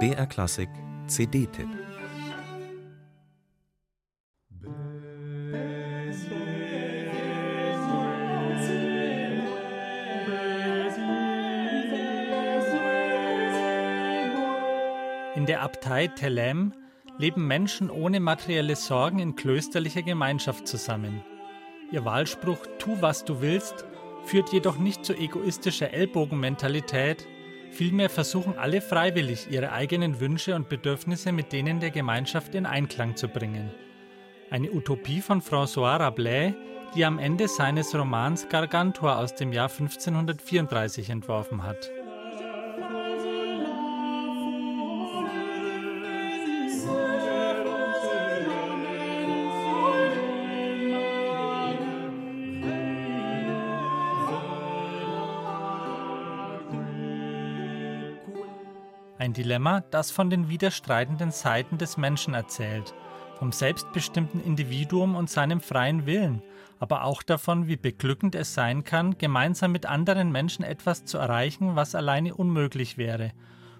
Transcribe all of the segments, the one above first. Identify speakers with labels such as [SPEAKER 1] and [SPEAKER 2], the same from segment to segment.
[SPEAKER 1] BR Klassik CD-Tipp
[SPEAKER 2] In der Abtei Telem leben Menschen ohne materielle Sorgen in klösterlicher Gemeinschaft zusammen. Ihr Wahlspruch Tu, was du willst führt jedoch nicht zu egoistischer Ellbogenmentalität, vielmehr versuchen alle freiwillig, ihre eigenen Wünsche und Bedürfnisse mit denen der Gemeinschaft in Einklang zu bringen. Eine Utopie von François Rabelais, die am Ende seines Romans Gargantua aus dem Jahr 1534 entworfen hat. Ein Dilemma, das von den widerstreitenden Seiten des Menschen erzählt, vom selbstbestimmten Individuum und seinem freien Willen, aber auch davon, wie beglückend es sein kann, gemeinsam mit anderen Menschen etwas zu erreichen, was alleine unmöglich wäre,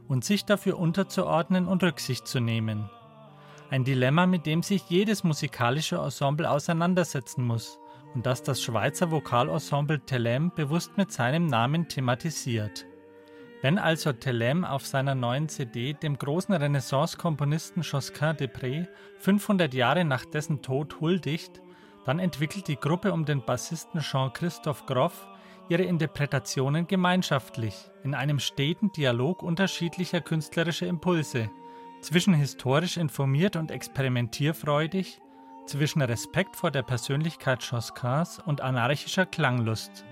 [SPEAKER 2] und sich dafür unterzuordnen und Rücksicht zu nehmen. Ein Dilemma, mit dem sich jedes musikalische Ensemble auseinandersetzen muss und das das Schweizer Vokalensemble Telem bewusst mit seinem Namen thematisiert. Wenn also Telem auf seiner neuen CD dem großen Renaissance-Komponisten Josquin des Prés 500 Jahre nach dessen Tod huldigt, dann entwickelt die Gruppe um den Bassisten Jean-Christophe Groff ihre Interpretationen gemeinschaftlich, in einem steten Dialog unterschiedlicher künstlerischer Impulse, zwischen historisch informiert und experimentierfreudig, zwischen Respekt vor der Persönlichkeit Josquins und anarchischer Klanglust.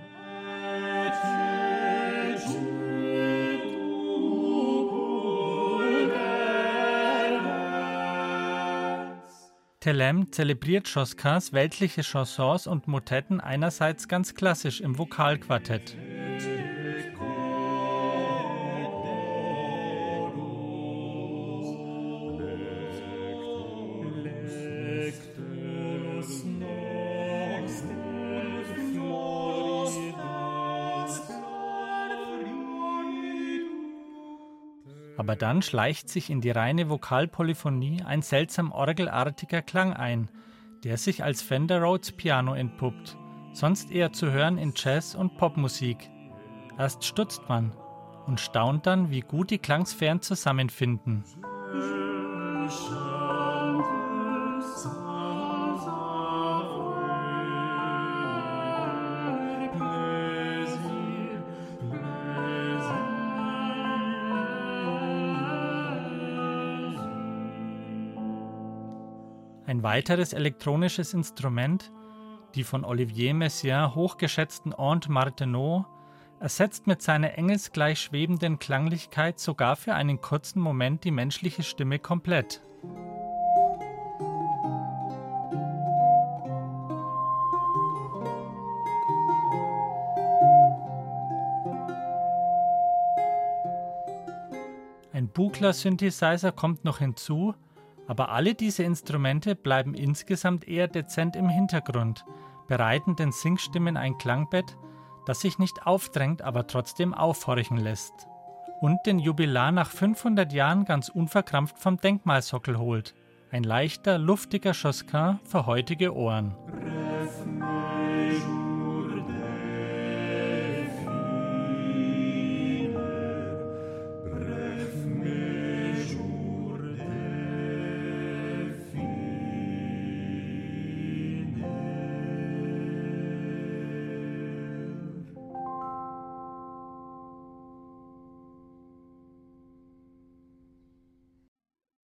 [SPEAKER 2] Telem zelebriert Josquins weltliche Chansons und Motetten einerseits ganz klassisch im Vokalquartett. Aber dann schleicht sich in die reine Vokalpolyphonie ein seltsam orgelartiger Klang ein, der sich als Fender Rhodes Piano entpuppt, sonst eher zu hören in Jazz- und Popmusik. Erst stutzt man und staunt dann, wie gut die Klangsphären zusammenfinden. Ein weiteres elektronisches Instrument, die von Olivier Messiaen hochgeschätzten Aunt Martenot, ersetzt mit seiner engelsgleich schwebenden Klanglichkeit sogar für einen kurzen Moment die menschliche Stimme komplett. Ein Buchler-Synthesizer kommt noch hinzu, aber alle diese Instrumente bleiben insgesamt eher dezent im Hintergrund, bereiten den Singstimmen ein Klangbett, das sich nicht aufdrängt, aber trotzdem aufhorchen lässt. Und den Jubilar nach 500 Jahren ganz unverkrampft vom Denkmalsockel holt. Ein leichter, luftiger Josquin für heutige Ohren.